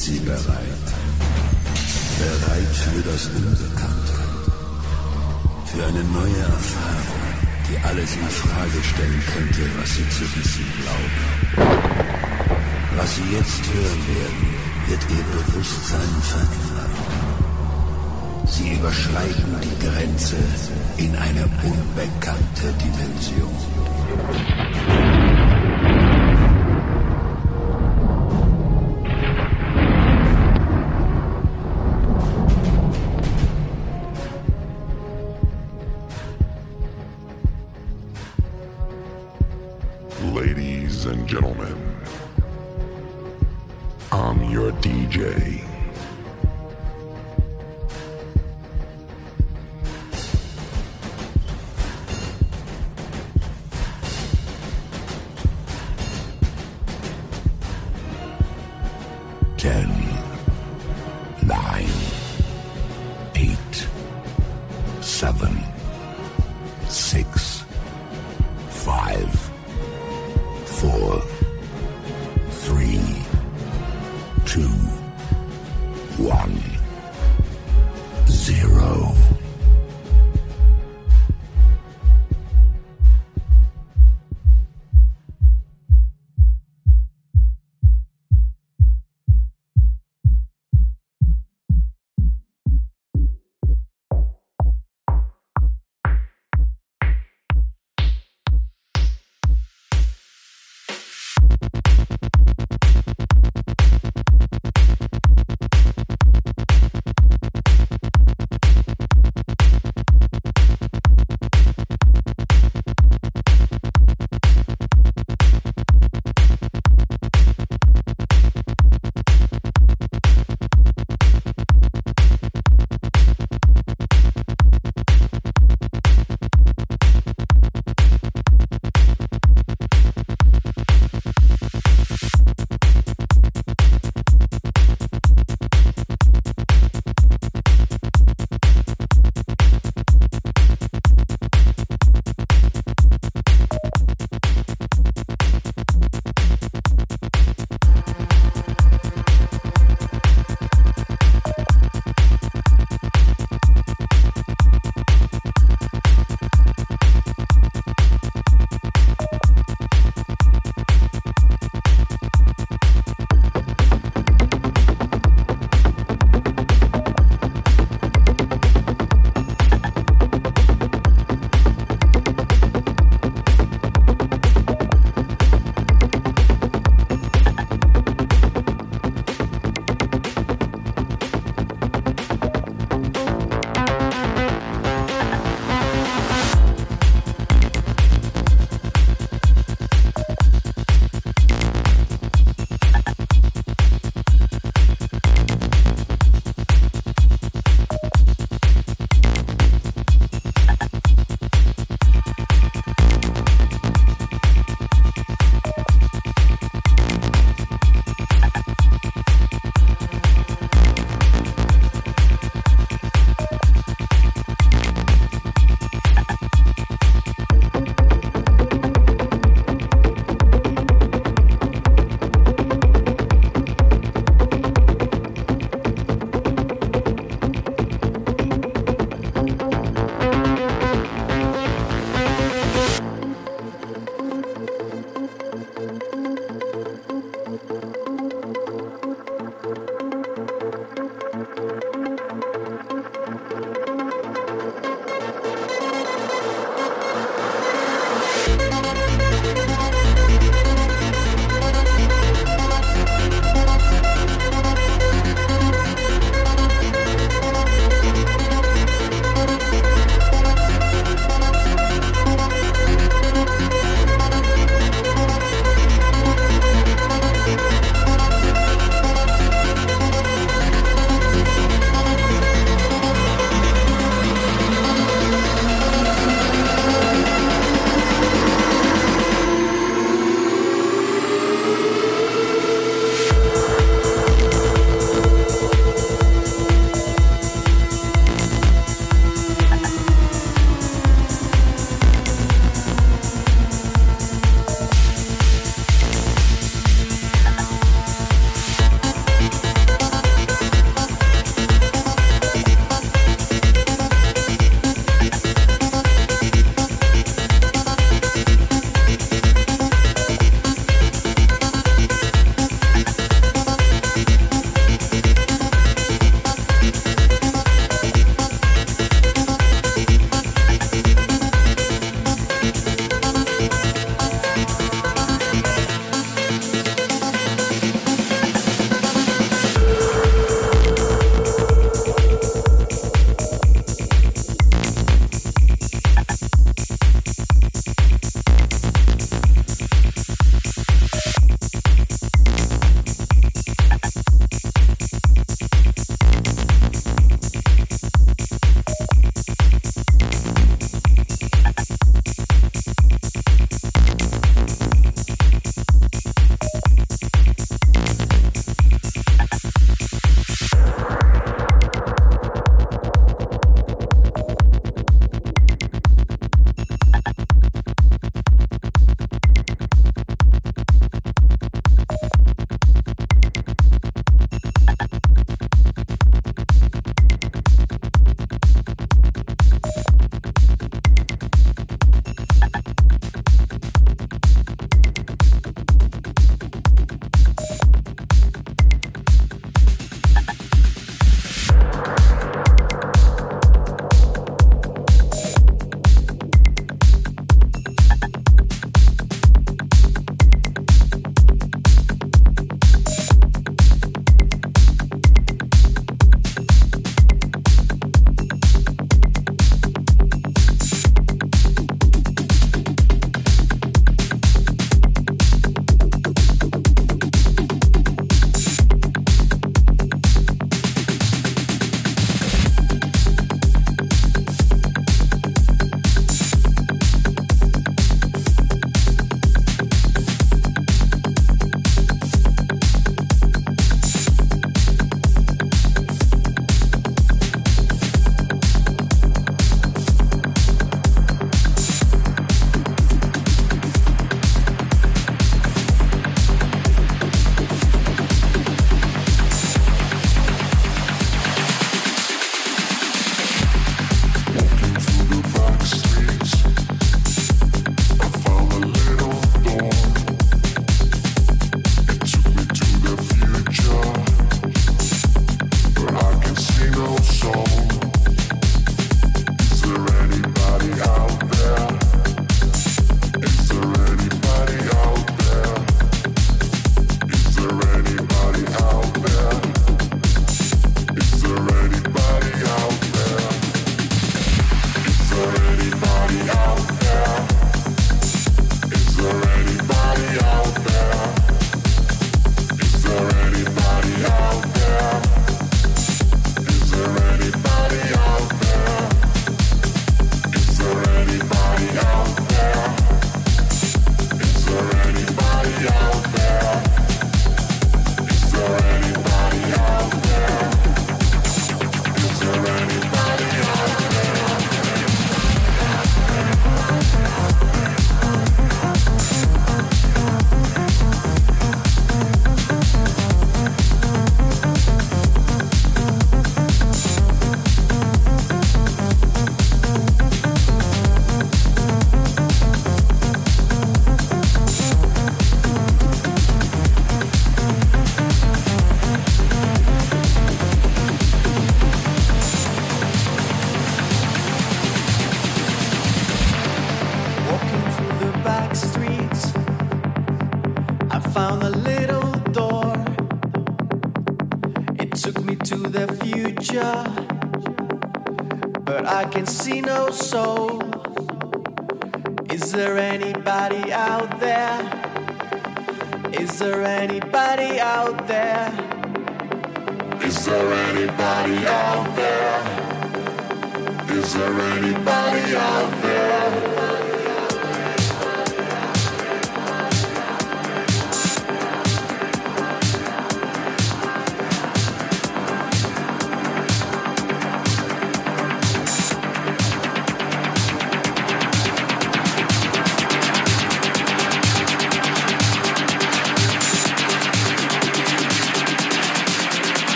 Sind Sie bereit? Bereit für das Unbekannte? Für eine neue Erfahrung, die alles in Frage stellen könnte, was Sie zu wissen glauben. Was Sie jetzt hören werden, wird Ihr Bewusstsein verändern. Sie überschreiten die Grenze in eine unbekannte Dimension.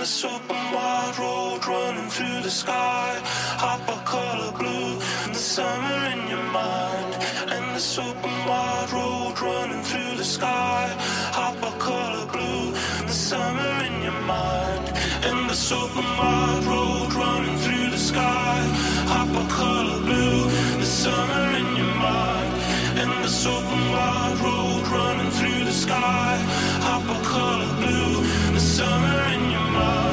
this open wide road running through the sky. Hop a color blue the summer in your mind. And this open wide road running through the sky. Hop a color blue the summer in your mind. And this open wide road running through the sky. Hop a color blue the summer in your mind. And this open wide road running through the sky. Hop a color blue summer in your mouth.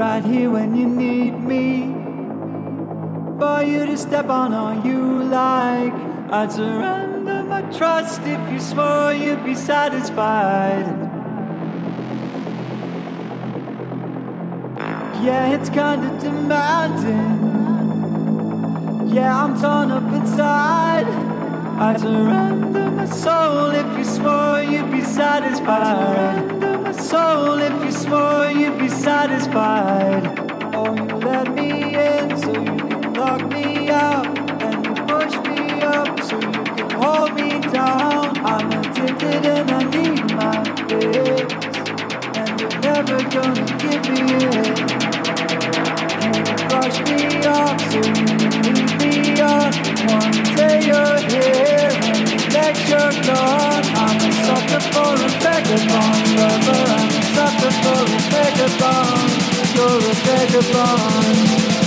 Right here when you need me. For you to step on all you like. I'd surrender my trust if you swore you'd be satisfied. Yeah, it's kinda demanding. Yeah, I'm torn up inside. I'd surrender my soul if you swore you'd be satisfied. Soul if you swore you'd be satisfied. Oh, you let me in so you can lock me out, and you push me up so you can hold me down. I'm addicted and I need my fix, and you're never gonna give me it. You brush me off so you can leave me on. One day you're here and next you're gone vagabond, you're a vagabond.